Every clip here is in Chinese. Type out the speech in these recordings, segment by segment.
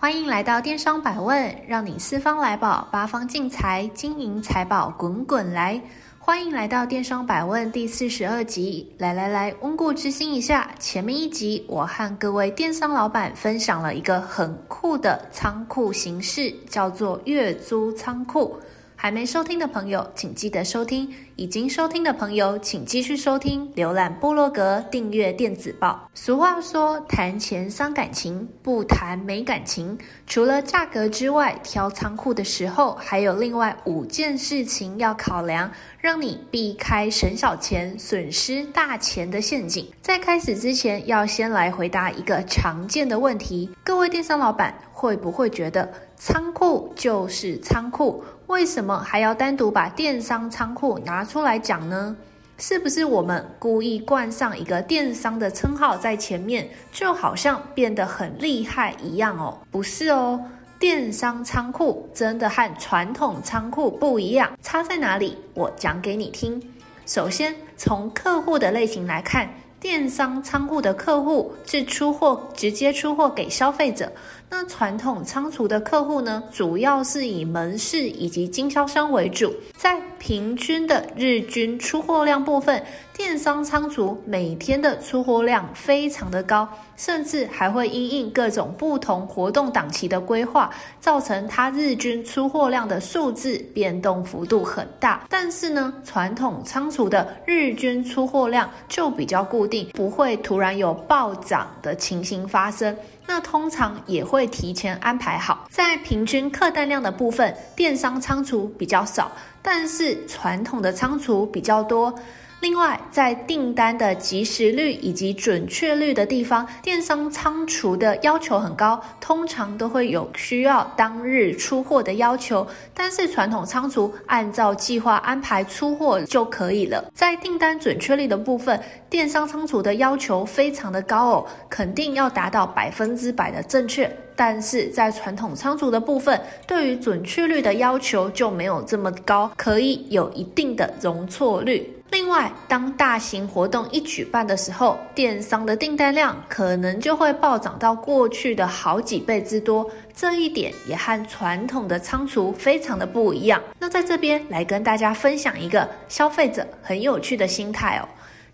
欢迎来到电商百问，让你四方来宝，八方进财，金银财宝滚滚来。欢迎来到电商百问第四十二集，来来来，温故知新一下。前面一集我和各位电商老板分享了一个很酷的仓库形式，叫做月租仓库。还没收听的朋友，请记得收听；已经收听的朋友，请继续收听。浏览部落格，订阅电子报。俗话说，谈钱伤感情，不谈没感情。除了价格之外，挑仓库的时候，还有另外五件事情要考量，让你避开省小钱、损失大钱的陷阱。在开始之前，要先来回答一个常见的问题：各位电商老板会不会觉得仓库就是仓库？为什么还要单独把电商仓库拿出来讲呢？是不是我们故意冠上一个电商的称号在前面，就好像变得很厉害一样哦？不是哦，电商仓库真的和传统仓库不一样，差在哪里？我讲给你听。首先，从客户的类型来看，电商仓库的客户是出货，直接出货给消费者。那传统仓储的客户呢，主要是以门市以及经销商为主。在平均的日均出货量部分，电商仓储每天的出货量非常的高，甚至还会因应各种不同活动档期的规划，造成它日均出货量的数字变动幅度很大。但是呢，传统仓储的日均出货量就比较固定，不会突然有暴涨的情形发生。那通常也会提前安排好，在平均客单量的部分，电商仓储比较少，但是传统的仓储比较多。另外，在订单的及时率以及准确率的地方，电商仓储的要求很高，通常都会有需要当日出货的要求。但是传统仓储按照计划安排出货就可以了。在订单准确率的部分，电商仓储的要求非常的高哦，肯定要达到百分之百的正确。但是在传统仓储的部分，对于准确率的要求就没有这么高，可以有一定的容错率。另外，当大型活动一举办的时候，电商的订单量可能就会暴涨到过去的好几倍之多。这一点也和传统的仓储非常的不一样。那在这边来跟大家分享一个消费者很有趣的心态哦。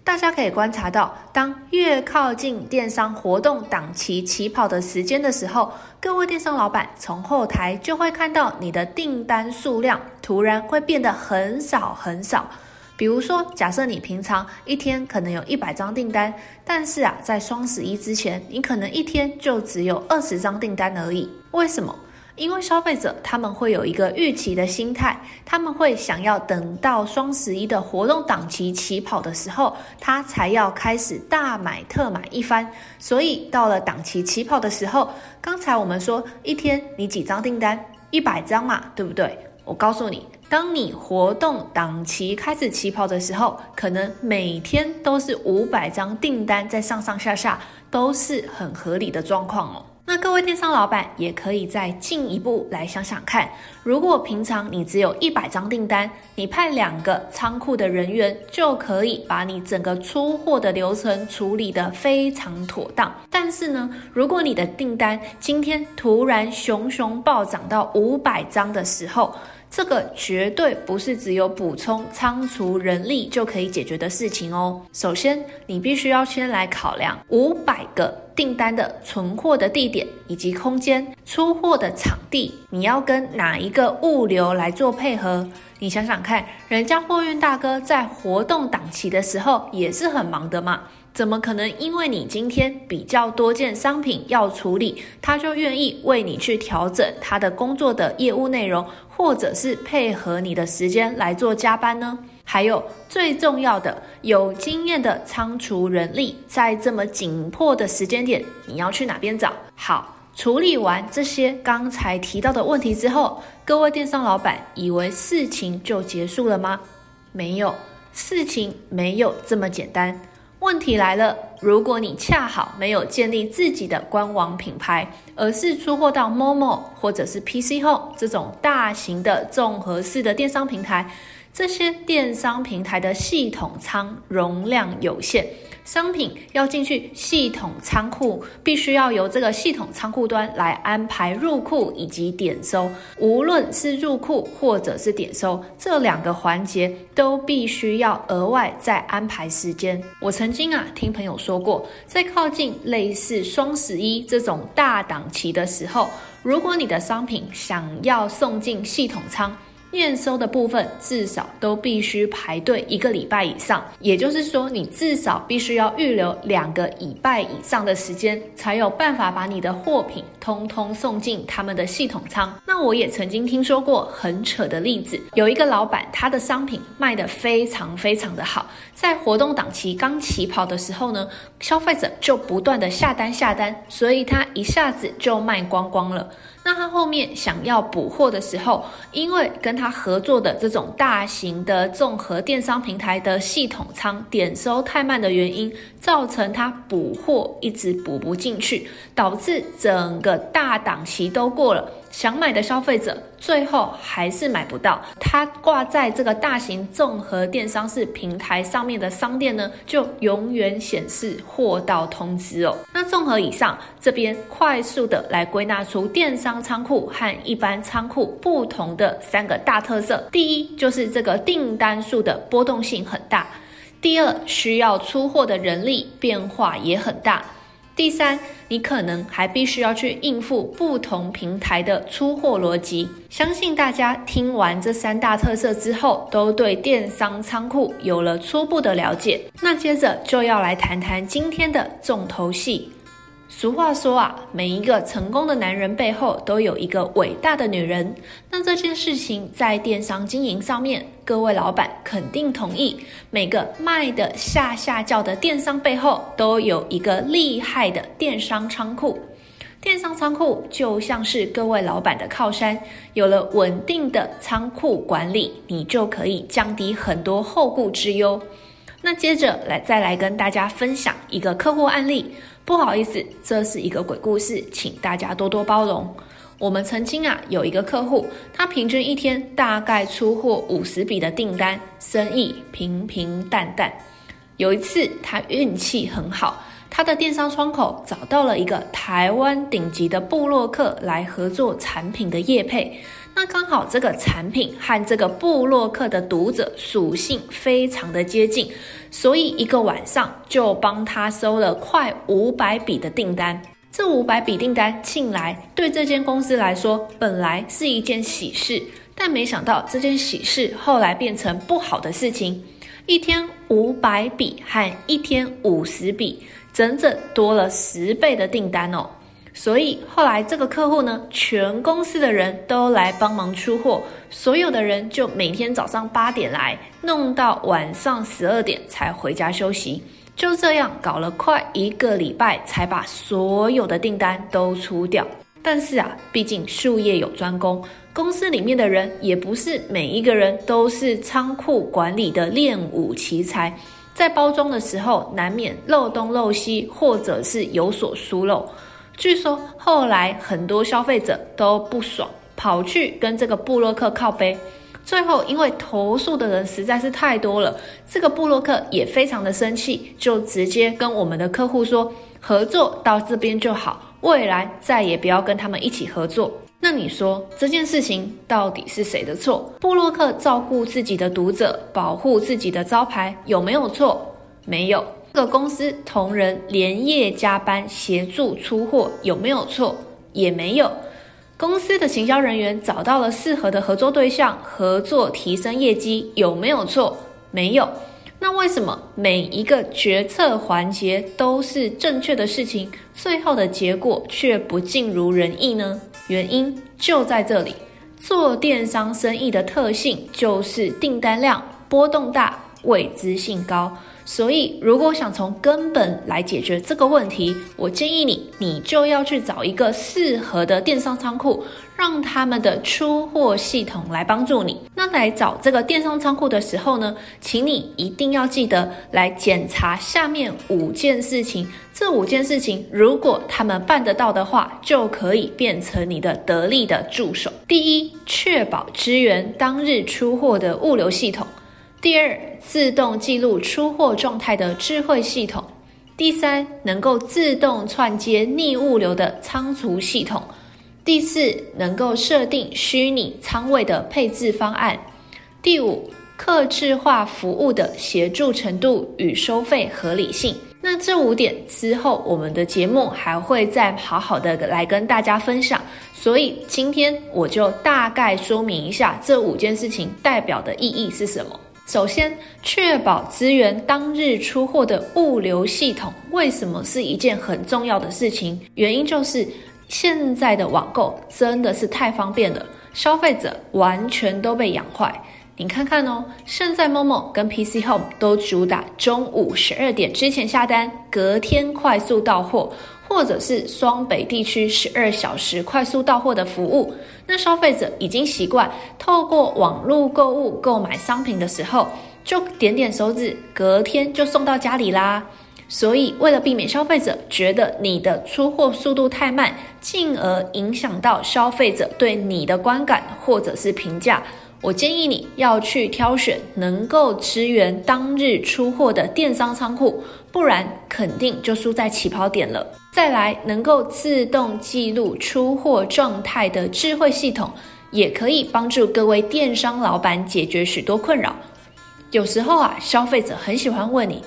大家可以观察到，当越靠近电商活动档期起跑的时间的时候，各位电商老板从后台就会看到你的订单数量突然会变得很少很少。比如说，假设你平常一天可能有一百张订单，但是啊，在双十一之前，你可能一天就只有二十张订单而已。为什么？因为消费者他们会有一个预期的心态，他们会想要等到双十一的活动档期起跑的时候，他才要开始大买特买一番。所以到了档期起跑的时候，刚才我们说一天你几张订单？一百张嘛，对不对？我告诉你。当你活动档期开始起跑的时候，可能每天都是五百张订单在上上下下，都是很合理的状况哦。那各位电商老板也可以再进一步来想想看，如果平常你只有一百张订单，你派两个仓库的人员就可以把你整个出货的流程处理得非常妥当。但是呢，如果你的订单今天突然熊熊暴涨到五百张的时候，这个绝对不是只有补充仓储人力就可以解决的事情哦。首先，你必须要先来考量五百个订单的存货的地点以及空间，出货的场地，你要跟哪一个物流来做配合？你想想看，人家货运大哥在活动档期的时候也是很忙的嘛。怎么可能因为你今天比较多件商品要处理，他就愿意为你去调整他的工作的业务内容，或者是配合你的时间来做加班呢？还有最重要的，有经验的仓储人力，在这么紧迫的时间点，你要去哪边找？好。处理完这些刚才提到的问题之后，各位电商老板以为事情就结束了吗？没有，事情没有这么简单。问题来了，如果你恰好没有建立自己的官网品牌，而是出货到 Momo 或者是 PC Home 这种大型的综合式的电商平台，这些电商平台的系统仓容量有限。商品要进去系统仓库，必须要由这个系统仓库端来安排入库以及点收。无论是入库或者是点收，这两个环节都必须要额外再安排时间。我曾经啊听朋友说过，在靠近类似双十一这种大档期的时候，如果你的商品想要送进系统仓，验收的部分至少都必须排队一个礼拜以上，也就是说，你至少必须要预留两个礼拜以上的时间，才有办法把你的货品通通送进他们的系统仓。那我也曾经听说过很扯的例子，有一个老板，他的商品卖得非常非常的好，在活动档期刚起跑的时候呢，消费者就不断的下单下单，所以他一下子就卖光光了。那他后面想要补货的时候，因为跟他合作的这种大型的综合电商平台的系统仓点收太慢的原因，造成他补货一直补不进去，导致整个大档期都过了。想买的消费者最后还是买不到，他挂在这个大型综合电商式平台上面的商店呢，就永远显示货到通知哦。那综合以上，这边快速的来归纳出电商仓库和一般仓库不同的三个大特色：第一，就是这个订单数的波动性很大；第二，需要出货的人力变化也很大。第三，你可能还必须要去应付不同平台的出货逻辑。相信大家听完这三大特色之后，都对电商仓库有了初步的了解。那接着就要来谈谈今天的重头戏。俗话说啊，每一个成功的男人背后都有一个伟大的女人。那这件事情在电商经营上面，各位老板肯定同意。每个卖的下下叫的电商背后，都有一个厉害的电商仓库。电商仓库就像是各位老板的靠山，有了稳定的仓库管理，你就可以降低很多后顾之忧。那接着来再来跟大家分享一个客户案例。不好意思，这是一个鬼故事，请大家多多包容。我们曾经啊有一个客户，他平均一天大概出货五十笔的订单，生意平平淡淡。有一次他运气很好，他的电商窗口找到了一个台湾顶级的部落客来合作产品的业配。那刚好这个产品和这个部落客的读者属性非常的接近。所以一个晚上就帮他收了快五百笔的订单。这五百笔订单进来，对这间公司来说本来是一件喜事，但没想到这件喜事后来变成不好的事情。一天五百笔和一天五十笔，整整多了十倍的订单哦。所以后来这个客户呢，全公司的人都来帮忙出货，所有的人就每天早上八点来，弄到晚上十二点才回家休息。就这样搞了快一个礼拜，才把所有的订单都出掉。但是啊，毕竟术业有专攻，公司里面的人也不是每一个人都是仓库管理的练武奇才，在包装的时候难免漏东漏西，或者是有所疏漏。据说后来很多消费者都不爽，跑去跟这个布洛克靠背。最后因为投诉的人实在是太多了，这个布洛克也非常的生气，就直接跟我们的客户说，合作到这边就好，未来再也不要跟他们一起合作。那你说这件事情到底是谁的错？布洛克照顾自己的读者，保护自己的招牌，有没有错？没有。个公司同仁连夜加班协助出货有没有错？也没有。公司的行销人员找到了适合的合作对象，合作提升业绩有没有错？没有。那为什么每一个决策环节都是正确的事情，最后的结果却不尽如人意呢？原因就在这里。做电商生意的特性就是订单量波动大，未知性高。所以，如果想从根本来解决这个问题，我建议你，你就要去找一个适合的电商仓库，让他们的出货系统来帮助你。那来找这个电商仓库的时候呢，请你一定要记得来检查下面五件事情。这五件事情，如果他们办得到的话，就可以变成你的得力的助手。第一，确保支援当日出货的物流系统。第二，自动记录出货状态的智慧系统；第三，能够自动串接逆物流的仓储系统；第四，能够设定虚拟仓位的配置方案；第五，客制化服务的协助程度与收费合理性。那这五点之后，我们的节目还会再好好的来跟大家分享。所以今天我就大概说明一下这五件事情代表的意义是什么。首先，确保资源当日出货的物流系统，为什么是一件很重要的事情？原因就是现在的网购真的是太方便了，消费者完全都被养坏。你看看哦，现在 Momo 跟 PC Home 都主打中午十二点之前下单，隔天快速到货。或者是双北地区十二小时快速到货的服务，那消费者已经习惯透过网络购物购买商品的时候，就点点手指，隔天就送到家里啦。所以，为了避免消费者觉得你的出货速度太慢，进而影响到消费者对你的观感或者是评价，我建议你要去挑选能够支援当日出货的电商仓库，不然肯定就输在起跑点了。再来，能够自动记录出货状态的智慧系统，也可以帮助各位电商老板解决许多困扰。有时候啊，消费者很喜欢问你：“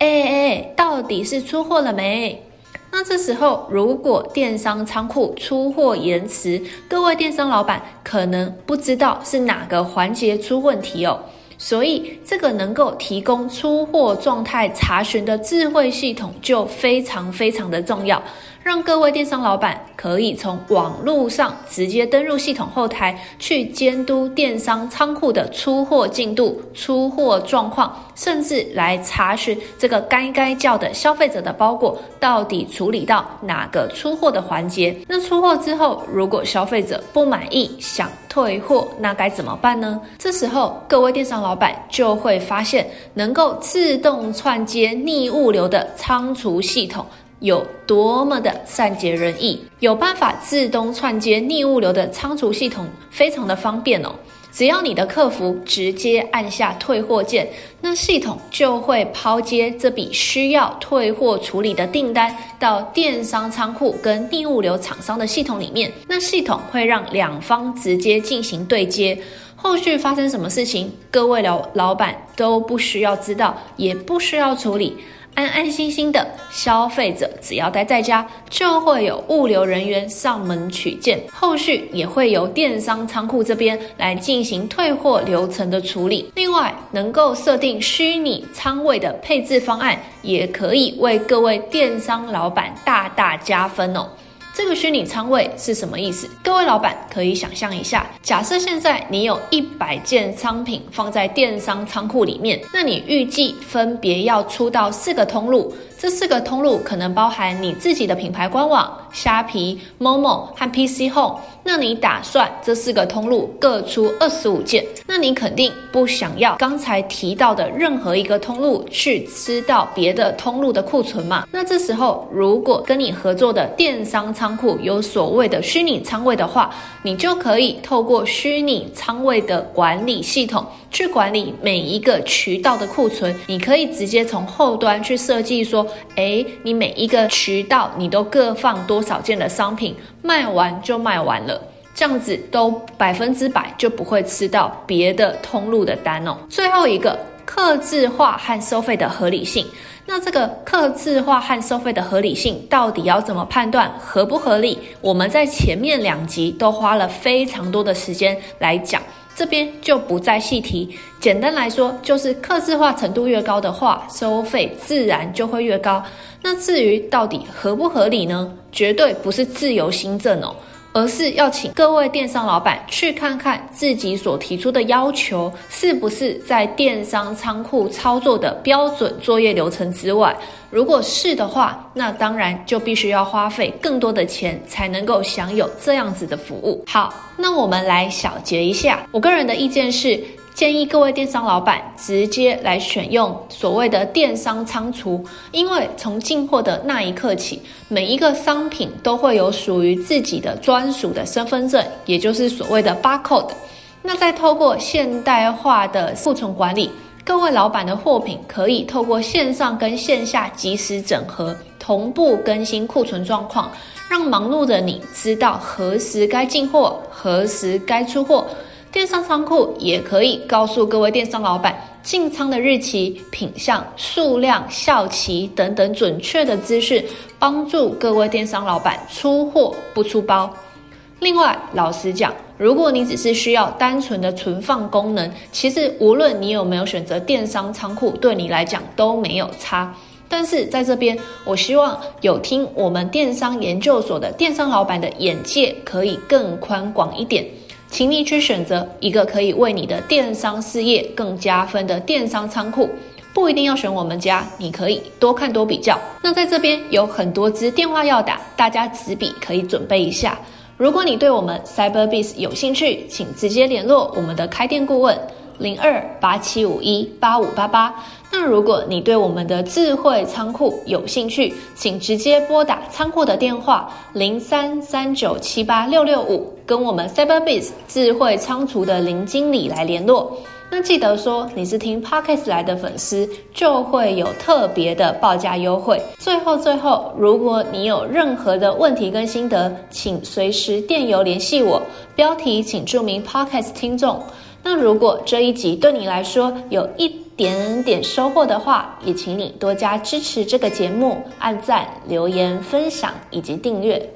哎哎，到底是出货了没？”那这时候，如果电商仓库出货延迟，各位电商老板可能不知道是哪个环节出问题哦。所以，这个能够提供出货状态查询的智慧系统就非常非常的重要，让各位电商老板可以从网络上直接登入系统后台去监督电商仓库的出货进度、出货状况，甚至来查询这个该该叫的消费者的包裹到底处理到哪个出货的环节。那出货之后，如果消费者不满意，想退货，那该怎么办呢？这时候，各位电商老板就会发现，能够自动串接逆物流的仓储系统有多么的善解人意。有办法自动串接逆物流的仓储系统，非常的方便哦。只要你的客服直接按下退货键，那系统就会抛接这笔需要退货处理的订单到电商仓库跟逆物流厂商的系统里面。那系统会让两方直接进行对接，后续发生什么事情，各位老老板都不需要知道，也不需要处理。安安心心的消费者，只要待在家，就会有物流人员上门取件，后续也会由电商仓库这边来进行退货流程的处理。另外，能够设定虚拟仓位的配置方案，也可以为各位电商老板大大加分哦。这个虚拟仓位是什么意思？各位老板可以想象一下，假设现在你有一百件商品放在电商仓库里面，那你预计分别要出到四个通路。这四个通路可能包含你自己的品牌官网、虾皮、Momo 和 PC Home。那你打算这四个通路各出二十五件？那你肯定不想要刚才提到的任何一个通路去吃到别的通路的库存嘛？那这时候如果跟你合作的电商仓库有所谓的虚拟仓位的话，你就可以透过虚拟仓位的管理系统去管理每一个渠道的库存。你可以直接从后端去设计说。哎，你每一个渠道你都各放多少件的商品，卖完就卖完了，这样子都百分之百就不会吃到别的通路的单哦。最后一个，客制化和收费的合理性。那这个客制化和收费的合理性到底要怎么判断合不合理？我们在前面两集都花了非常多的时间来讲。这边就不再细提，简单来说，就是客制化程度越高的话，收费自然就会越高。那至于到底合不合理呢？绝对不是自由新政哦，而是要请各位电商老板去看看自己所提出的要求是不是在电商仓库操作的标准作业流程之外。如果是的话，那当然就必须要花费更多的钱才能够享有这样子的服务。好，那我们来小结一下，我个人的意见是，建议各位电商老板直接来选用所谓的电商仓储，因为从进货的那一刻起，每一个商品都会有属于自己的专属的身份证，也就是所谓的 barcode。那再透过现代化的库存管理。各位老板的货品可以透过线上跟线下及时整合，同步更新库存状况，让忙碌的你知道何时该进货，何时该出货。电商仓库也可以告诉各位电商老板进仓的日期、品相、数量、效期等等准确的资讯，帮助各位电商老板出货不出包。另外，老实讲，如果你只是需要单纯的存放功能，其实无论你有没有选择电商仓库，对你来讲都没有差。但是在这边，我希望有听我们电商研究所的电商老板的眼界可以更宽广一点，请你去选择一个可以为你的电商事业更加分的电商仓库，不一定要选我们家，你可以多看多比较。那在这边有很多支电话要打，大家纸笔可以准备一下。如果你对我们 Cyberbiz 有兴趣，请直接联络我们的开店顾问零二八七五一八五八八。那如果你对我们的智慧仓库有兴趣，请直接拨打仓库的电话零三三九七八六六五，跟我们 Cyberbiz 智慧仓储的林经理来联络。那记得说你是听 Pocket 来的粉丝，就会有特别的报价优惠。最后最后，如果你有任何的问题跟心得，请随时电邮联系我。标题请注明 Pocket 听众。那如果这一集对你来说有一点点收获的话，也请你多加支持这个节目，按赞、留言、分享以及订阅。